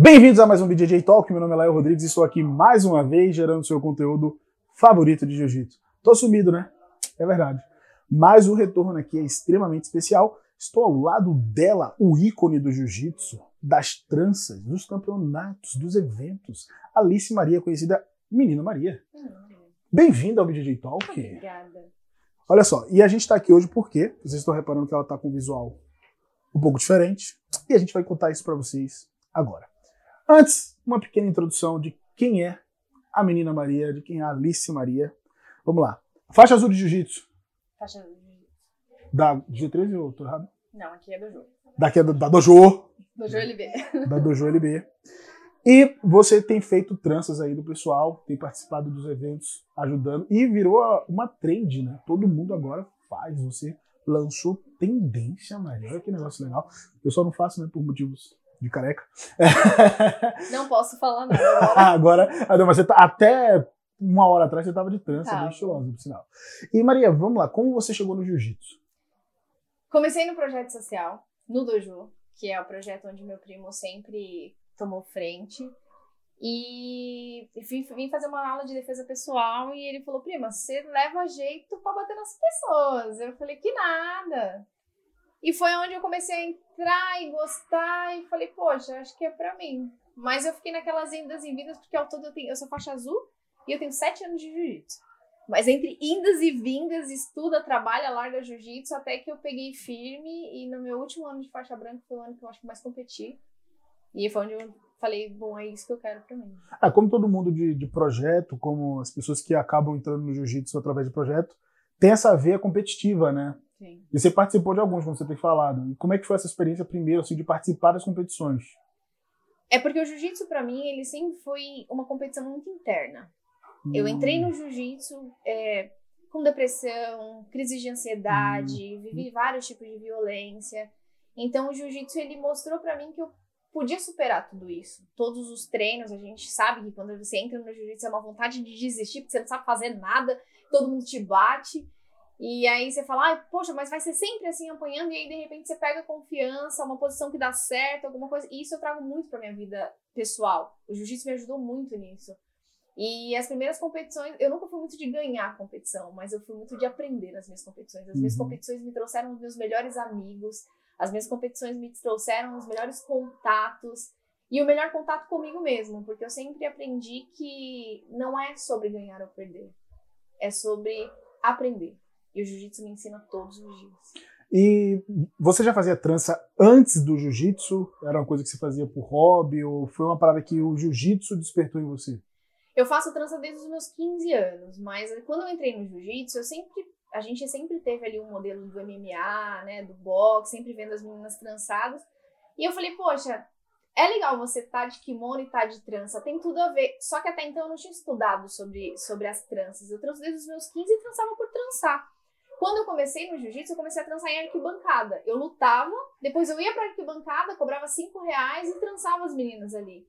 Bem-vindos a mais um BJJ Talk. Meu nome é Laio Rodrigues e estou aqui mais uma vez gerando seu conteúdo favorito de jiu-jitsu. Tô sumido, né? É verdade. Mas o retorno aqui é extremamente especial. Estou ao lado dela, o ícone do jiu-jitsu, das tranças, dos campeonatos, dos eventos. Alice Maria, conhecida Menina Maria. Bem-vinda ao BJJ Talk. Obrigada. Olha só, e a gente está aqui hoje porque vocês estão reparando que ela está com um visual um pouco diferente e a gente vai contar isso para vocês agora. Antes, uma pequena introdução de quem é a menina Maria, de quem é a Alice Maria. Vamos lá. Faixa azul de jiu-jitsu. Faixa do jiu-jitsu. Da G13 ou tô errado? Não, aqui é do jogo. Daqui é da, da Dojo. Do jogo LB. Da Dojo LB. E você tem feito tranças aí do pessoal, tem participado dos eventos, ajudando. E virou uma trend, né? Todo mundo agora faz. Você lançou tendência, Maria. Olha que negócio legal. Eu só não faço, né, por motivos de careca. Não posso falar nada agora. Agora, ah, não, mas você tá, até uma hora atrás você estava de trança, Tava. bem estilosa, por sinal. E Maria, vamos lá, como você chegou no jiu-jitsu? Comecei no projeto social, no Dojo, que é o projeto onde meu primo sempre tomou frente. E vim, fazer uma aula de defesa pessoal e ele falou: Prima, você leva jeito pra bater nas pessoas. Eu falei: Que nada. E foi onde eu comecei a entrar e gostar e falei: Poxa, acho que é pra mim. Mas eu fiquei naquelas indas e vindas porque ao todo eu, tenho, eu sou faixa azul e eu tenho sete anos de jiu-jitsu. Mas entre indas e vindas, estuda, trabalha, larga jiu-jitsu, até que eu peguei firme. E no meu último ano de faixa branca foi o ano que eu acho que mais competi. E foi onde eu falei, bom, é isso que eu quero pra mim. Ah, como todo mundo de, de projeto, como as pessoas que acabam entrando no jiu-jitsu através de projeto, tem essa veia competitiva, né? Sim. E você participou de alguns, como você tem falado. E como é que foi essa experiência primeiro, assim, de participar das competições? É porque o jiu-jitsu pra mim, ele sempre foi uma competição muito interna. Eu entrei no jiu-jitsu é, com depressão, crise de ansiedade, vivi vários tipos de violência. Então o jiu-jitsu ele mostrou pra mim que eu podia superar tudo isso. Todos os treinos, a gente sabe que quando você entra no jiu-jitsu é uma vontade de desistir, porque você não sabe fazer nada, todo mundo te bate. E aí você fala, ah, poxa, mas vai ser sempre assim apanhando, e aí de repente você pega confiança, uma posição que dá certo, alguma coisa. E isso eu trago muito pra minha vida pessoal. O jiu-jitsu me ajudou muito nisso. E as primeiras competições, eu nunca fui muito de ganhar competição, mas eu fui muito de aprender nas minhas competições. As minhas Uhum. competições me trouxeram os meus melhores amigos, as minhas competições me trouxeram os melhores contatos e o melhor contato comigo mesmo, porque eu sempre aprendi que não é sobre ganhar ou perder, é sobre aprender. E o jiu-jitsu me ensina todos os dias. E você já fazia trança antes do jiu-jitsu? Era uma coisa que você fazia por hobby? Ou foi uma parada que o jiu-jitsu despertou em você? Eu faço trança desde os meus 15 anos, mas quando eu entrei no jiu-jitsu, eu sempre. A gente sempre teve ali um modelo do MMA, né? Do boxe, sempre vendo as meninas trançadas. E eu falei, poxa, é legal você estar de kimono e estar de trança, tem tudo a ver. Só que até então eu não tinha estudado sobre, sobre as tranças. Eu tranço desde os meus 15 e trançava por trançar. Quando eu comecei no jiu-jitsu, eu comecei a trançar em arquibancada. Eu lutava, depois eu ia pra arquibancada, cobrava 5 reais e trançava as meninas ali.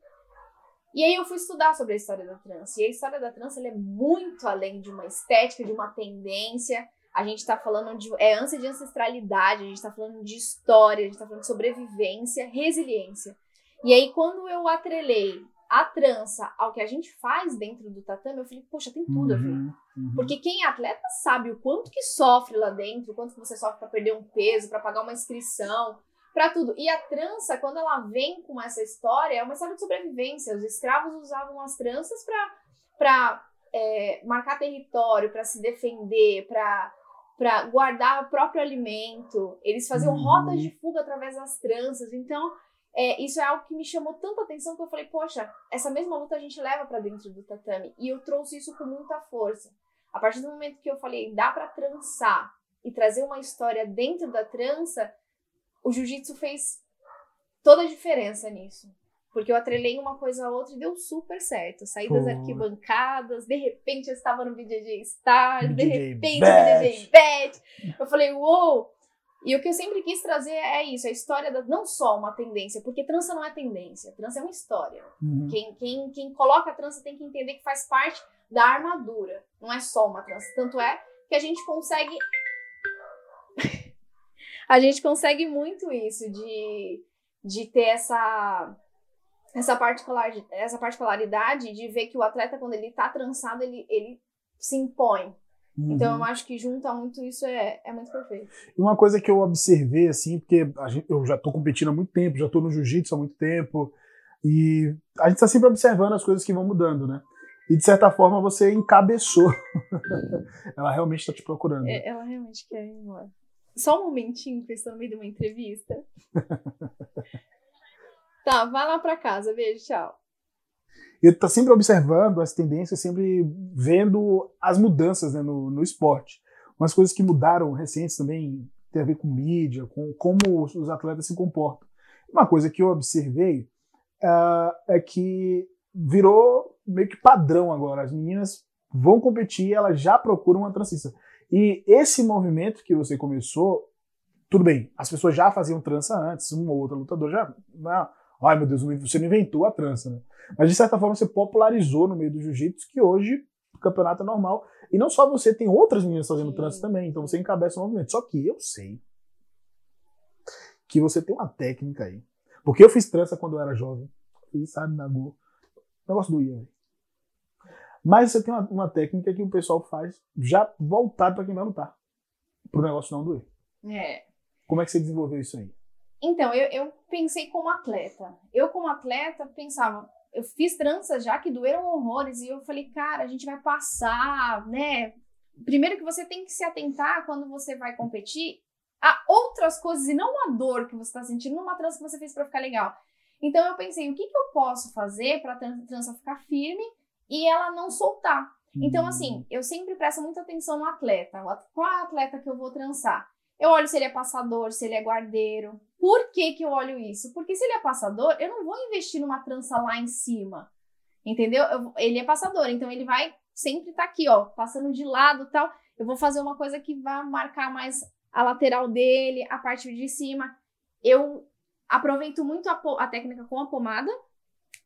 E aí eu fui estudar sobre a história da trança. E a história da trança é muito além de uma estética, de uma tendência. A gente tá falando de é ânsia de ancestralidade, a gente tá falando de história, a gente tá falando de sobrevivência, resiliência. E aí quando eu atrelei a trança ao que a gente faz dentro do tatame, eu falei, poxa, tem tudo a ver. Uhum, uhum. Porque quem é atleta sabe o quanto que sofre lá dentro, o quanto que você sofre pra perder um peso, pra pagar uma inscrição, pra tudo. E a trança, quando ela vem com essa história, é uma história de sobrevivência. Os escravos usavam as tranças pra é, marcar território, pra se defender, pra para guardar o próprio alimento. Eles faziam Uhum. rotas de fuga através das tranças. Então, é, isso é algo que me chamou tanta atenção que eu falei, poxa, essa mesma luta a gente leva pra dentro do tatame. E eu trouxe isso com muita força. A partir do momento que eu falei, dá pra trançar e trazer uma história dentro da trança, o jiu-jitsu fez toda a diferença nisso. Porque eu atrelei uma coisa a outra e deu super certo. Saí das Pô. arquibancadas, de repente eu estava no BJJ Star, de BJJ repente Bet. BJJ Bet. Eu falei, uou! E o que eu sempre quis trazer é isso, a história da, não só uma tendência, porque trança não é tendência, trança é uma história. Uhum. Quem, quem, quem coloca a trança tem que entender que faz parte da armadura, não é só uma trança. Tanto é que a gente consegue. a gente consegue muito isso de, de ter essa essa, particular, essa particularidade de ver que o atleta, quando ele tá trançado, ele, ele se impõe. Uhum. Então eu acho que junta muito isso é, é muito perfeito. E uma coisa que eu observei, assim, porque gente, eu já tô competindo há muito tempo, já tô no jiu-jitsu há muito tempo, e a gente tá sempre observando as coisas que vão mudando, né? E de certa forma você encabeçou. ela realmente está te procurando. É, ela realmente quer ir embora. Só um momentinho, que eu estou no meio de uma entrevista. tá, vai lá para casa. Beijo, tchau. E tá sempre observando as tendências, sempre vendo as mudanças né, no, no esporte. Umas coisas que mudaram recentes também tem a ver com mídia, com como os atletas se comportam. Uma coisa que eu observei uh, é que virou meio que padrão agora. As meninas vão competir, elas já procuram uma transista. E esse movimento que você começou, tudo bem, as pessoas já faziam trança antes, um ou outro lutador já. Não, ai meu Deus, você não inventou a trança, né? Mas de certa forma você popularizou no meio do jiu-jitsu que hoje o campeonato é normal. E não só você, tem outras meninas fazendo trança também, então você encabeça o movimento. Só que eu sei que você tem uma técnica aí. Porque eu fiz trança quando eu era jovem. Fiz, sabe, na Go. O negócio doía, Mas você tem uma, uma, técnica que o pessoal faz já voltado para quem vai lutar. Para o negócio não doer. É. Como é que você desenvolveu isso aí? Então, eu, eu pensei como atleta. Eu, como atleta, pensava, eu fiz tranças já que doeram horrores, e eu falei, cara, a gente vai passar, né? Primeiro que você tem que se atentar quando você vai competir a outras coisas e não a dor que você está sentindo numa trança que você fez para ficar legal. Então eu pensei, o que, que eu posso fazer para a trança ficar firme e ela não soltar? Então, assim, hum. eu sempre presto muita atenção no atleta. Qual é o atleta que eu vou trançar? Eu olho se ele é passador, se ele é guardeiro. Por que, que eu olho isso? Porque se ele é passador, eu não vou investir numa trança lá em cima. Entendeu? Eu, ele é passador, então ele vai sempre estar tá aqui, ó, passando de lado tal. Eu vou fazer uma coisa que vai marcar mais a lateral dele, a parte de cima. Eu aproveito muito a, a técnica com a pomada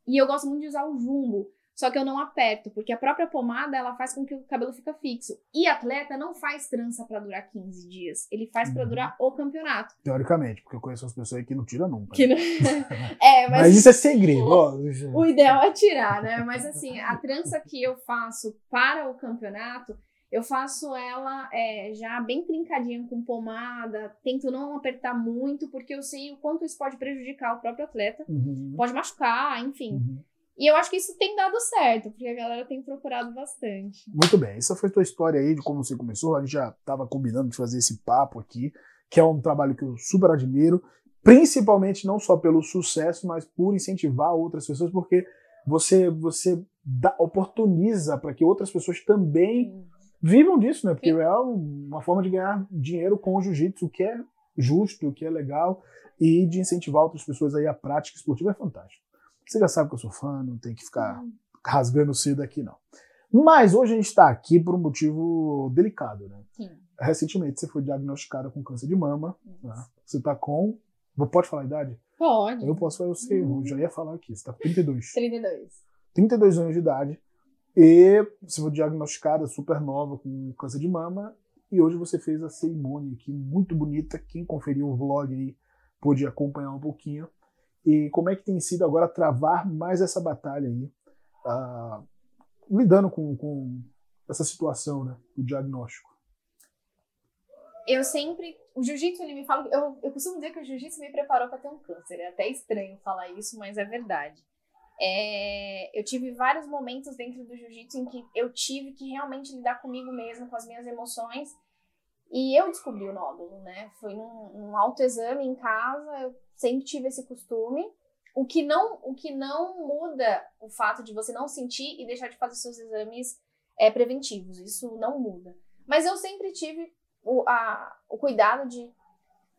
e eu gosto muito de usar o jumbo. Só que eu não aperto, porque a própria pomada ela faz com que o cabelo fica fixo. E atleta não faz trança para durar 15 dias. Ele faz uhum. para durar o campeonato. Teoricamente, porque eu conheço as pessoas aí que não tiram nunca. Não... é, mas... mas... isso é segredo. Ó. o ideal é tirar, né? Mas assim, a trança que eu faço para o campeonato, eu faço ela é, já bem trincadinha com pomada, tento não apertar muito, porque eu sei o quanto isso pode prejudicar o próprio atleta, uhum. pode machucar, enfim. Uhum. E eu acho que isso tem dado certo, porque a galera tem procurado bastante. Muito bem, essa foi a tua história aí de como você começou. A gente já estava combinando de fazer esse papo aqui, que é um trabalho que eu super admiro, principalmente não só pelo sucesso, mas por incentivar outras pessoas, porque você você dá, oportuniza para que outras pessoas também vivam disso, né? Porque Sim. é uma forma de ganhar dinheiro com o jiu-jitsu, o que é justo, o que é legal, e de incentivar outras pessoas aí a prática esportiva é fantástico. Você já sabe que eu sou fã, não tem que ficar uhum. rasgando cedo aqui, não. Mas hoje a gente está aqui por um motivo delicado, né? Sim. Recentemente você foi diagnosticada com câncer de mama. Né? Você está com. Pode falar a idade? Pode. Eu posso falar, eu sei, eu já ia falar aqui. Você está com 32. 32. 32 anos de idade. E você foi diagnosticada super nova com câncer de mama. E hoje você fez a cerimônia aqui, muito bonita. Quem conferiu o vlog aí pôde acompanhar um pouquinho. E como é que tem sido agora travar mais essa batalha aí, uh, lidando com, com essa situação, né, diagnóstico? Eu sempre. O jiu-jitsu, ele me fala. Eu, eu costumo dizer que o jiu-jitsu me preparou para ter um câncer. É até estranho falar isso, mas é verdade. É, eu tive vários momentos dentro do jiu-jitsu em que eu tive que realmente lidar comigo mesma, com as minhas emoções. E eu descobri o nódulo, né? Foi num, num autoexame em casa, eu sempre tive esse costume. O que não, o que não muda o fato de você não sentir e deixar de fazer seus exames é, preventivos. Isso não muda. Mas eu sempre tive o, a, o cuidado de,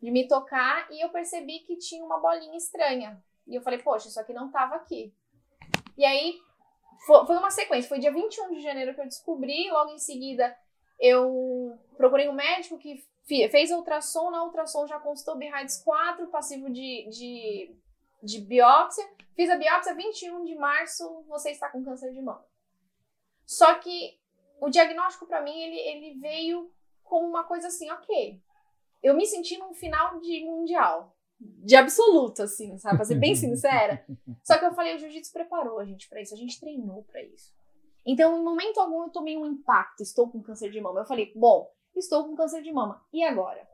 de me tocar e eu percebi que tinha uma bolinha estranha. E eu falei, poxa, isso aqui não estava aqui. E aí foi uma sequência. Foi dia 21 de janeiro que eu descobri. Logo em seguida, eu procurei um médico que fez ultrassom. Na ultrassom já constou BRAIDS 4, passivo de, de, de biópsia. Fiz a biópsia 21 de março. Você está com câncer de mama. Só que o diagnóstico para mim ele, ele veio como uma coisa assim, ok. Eu me senti num final de mundial. de absoluto, assim, sabe? Pra ser bem sincera. Só que eu falei, o jiu-jitsu preparou a gente pra isso, a gente treinou pra isso. Então, em momento algum, eu tomei um impacto, estou com câncer de mama. Eu falei, bom, estou com câncer de mama, e agora?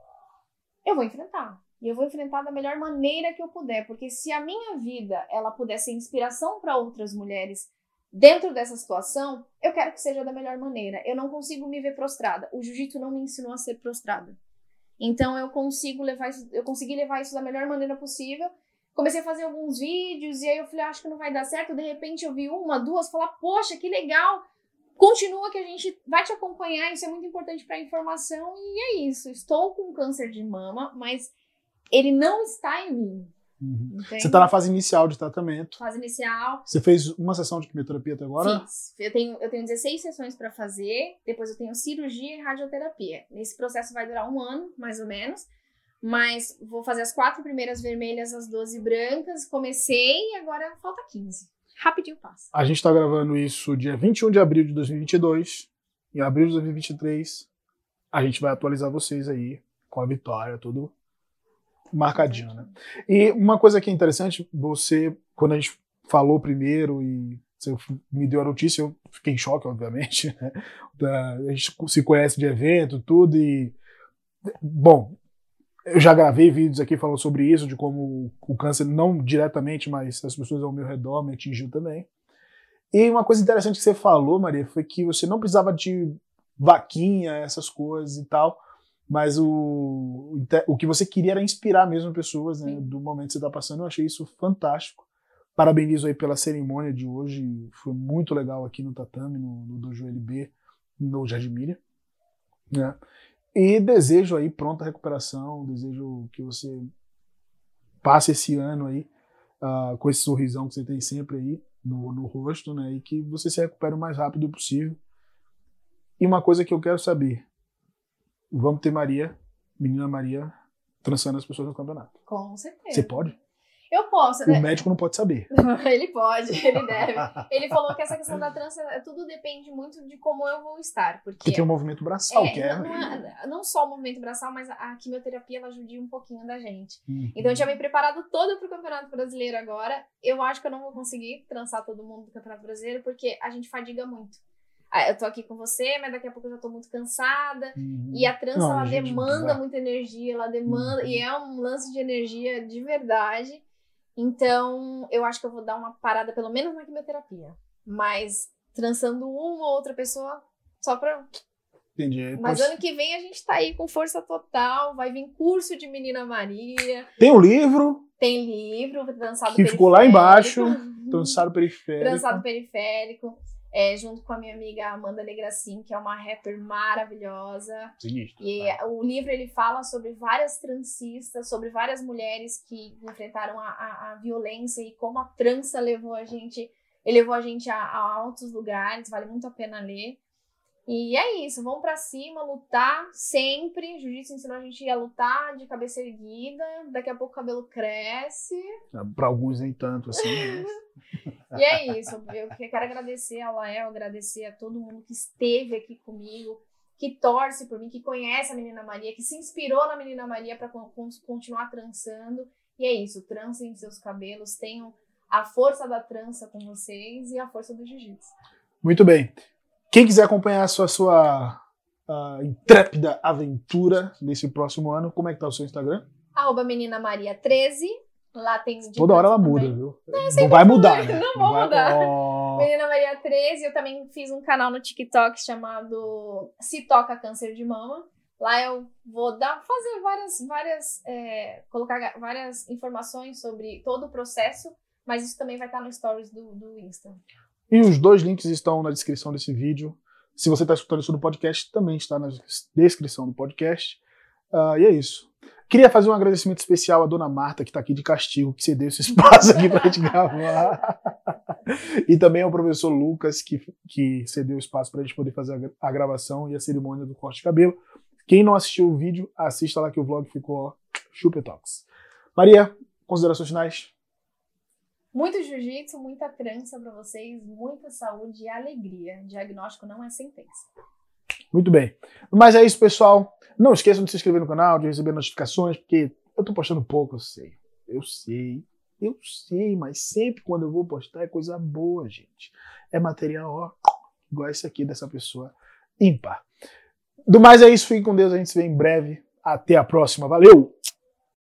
Eu vou enfrentar. E eu vou enfrentar da melhor maneira que eu puder, porque se a minha vida ela puder ser inspiração para outras mulheres dentro dessa situação, eu quero que seja da melhor maneira. Eu não consigo me ver prostrada. O jiu-jitsu não me ensinou a ser prostrada. Então eu consigo levar isso, eu consegui levar isso da melhor maneira possível. Comecei a fazer alguns vídeos e aí eu falei, ah, acho que não vai dar certo. De repente eu vi uma, duas, falar, poxa, que legal. Continua que a gente vai te acompanhar, isso é muito importante para a informação e é isso. Estou com câncer de mama, mas ele não está em mim. Uhum. Você está na fase inicial de tratamento. Fase inicial. Você fez uma sessão de quimioterapia até agora? Fiz. Eu tenho, eu tenho 16 sessões para fazer, depois eu tenho cirurgia e radioterapia. Esse processo vai durar um ano, mais ou menos. Mas vou fazer as quatro primeiras vermelhas, as 12 brancas. Comecei e agora falta 15. Rapidinho passa. A gente está gravando isso dia 21 de abril de 2022. Em abril de 2023, a gente vai atualizar vocês aí com a vitória, tudo marcadinho, né? E uma coisa que é interessante, você, quando a gente falou primeiro e você me deu a notícia, eu fiquei em choque, obviamente. Né? A gente se conhece de evento, tudo, e. Bom, eu já gravei vídeos aqui falando sobre isso, de como o câncer, não diretamente, mas as pessoas ao meu redor me atingiu também. E uma coisa interessante que você falou, Maria, foi que você não precisava de vaquinha, essas coisas e tal mas o, o que você queria era inspirar mesmo pessoas né, do momento que você está passando. Eu achei isso fantástico. Parabenizo aí pela cerimônia de hoje, foi muito legal aqui no Tatame, no, no Dojo LB, no Jardim. Né? E desejo aí pronta recuperação, desejo que você passe esse ano aí uh, com esse sorrisão que você tem sempre aí no, no rosto, né? E que você se recupere o mais rápido possível. E uma coisa que eu quero saber, vamos ter Maria, menina Maria, trançando as pessoas no campeonato. Com certeza. Você pode? Eu posso, né? O médico não pode saber. ele pode, ele deve. Ele falou que essa questão da trança, tudo depende muito de como eu vou estar. Porque, porque tem o movimento braçal, é, que é... Não, não, é... não, só o movimento braçal, mas a quimioterapia, ela judia um pouquinho da gente. Uhum. Então eu tinha me preparado todo pro Campeonato Brasileiro agora. Eu acho que eu não vou conseguir trançar todo mundo do Campeonato Brasileiro, porque a gente fadiga muito. Ah, eu tô aqui com você, mas daqui a pouco eu já tô muito cansada. Uhum. E a trança, Não, ela demanda muita energia, ela demanda. Uhum. E é um lance de energia de verdade. Então, eu acho que eu vou dar uma parada, pelo menos na quimioterapia. Mas trançando uma ou outra pessoa, só pra. Entendi. Mas pois... ano que vem a gente tá aí com força total. Vai vir curso de Menina Maria. Tem um livro. Tem livro, trançado Que periférico. ficou lá embaixo. Trançado periférico. Trançado periférico é, junto com a minha amiga Amanda Negracin, que é uma rapper maravilhosa. Sinistro, e tá. o livro ele fala sobre várias transistas, sobre várias mulheres que enfrentaram a, a, a, violência e como a trança levou a gente, levou a gente a, a altos lugares. Vale muito a pena ler. E é isso, vamos para cima, lutar sempre. Jiu-jitsu ensinou a gente a lutar de cabeça erguida. Daqui a pouco o cabelo cresce. Para alguns nem tanto assim. Mas... e é isso. Eu quero agradecer ao Lael, agradecer a todo mundo que esteve aqui comigo, que torce por mim, que conhece a Menina Maria, que se inspirou na Menina Maria para continuar trançando. E é isso, trancem seus cabelos, tenham a força da trança com vocês e a força do jiu-jitsu. Muito bem. Quem quiser acompanhar a sua, sua uh, intrépida aventura nesse próximo ano, como é que tá o seu Instagram? Arroba Menina Maria 13. Lá tem. Toda hora ela muda, viu? Não, não vai mudar, né? Não, vou mudar. Oh. Menina Maria 13. Eu também fiz um canal no TikTok chamado Se Toca Câncer de Mama. Lá eu vou dar, fazer várias, várias, é, colocar várias informações sobre todo o processo, mas isso também vai estar no stories do, do Insta. E os dois links estão na descrição desse vídeo. Se você está escutando isso no podcast, também está na descrição do podcast. Uh, e é isso. Queria fazer um agradecimento especial à dona Marta, que está aqui de castigo, que cedeu esse espaço aqui para a gente gravar. e também ao professor Lucas, que, que cedeu o espaço para a gente poder fazer a, gravação e a cerimônia do corte de cabelo. Quem não assistiu o vídeo, assista lá que o vlog ficou chupetox. Maria, considerações finais? Muito jiu-jitsu, muita trança para vocês, muita saúde e alegria. Diagnóstico não é sentença. Muito bem. Mas é isso, pessoal. Não esqueçam de se inscrever no canal, de receber notificações, porque Eu tô postando pouco, eu sei. Eu sei. Eu sei, mas sempre quando eu vou postar é coisa boa, gente. É material, ó, igual esse aqui dessa pessoa ímpar. Do mais é isso, fique com Deus, a gente se vê em breve. Até a próxima, valeu!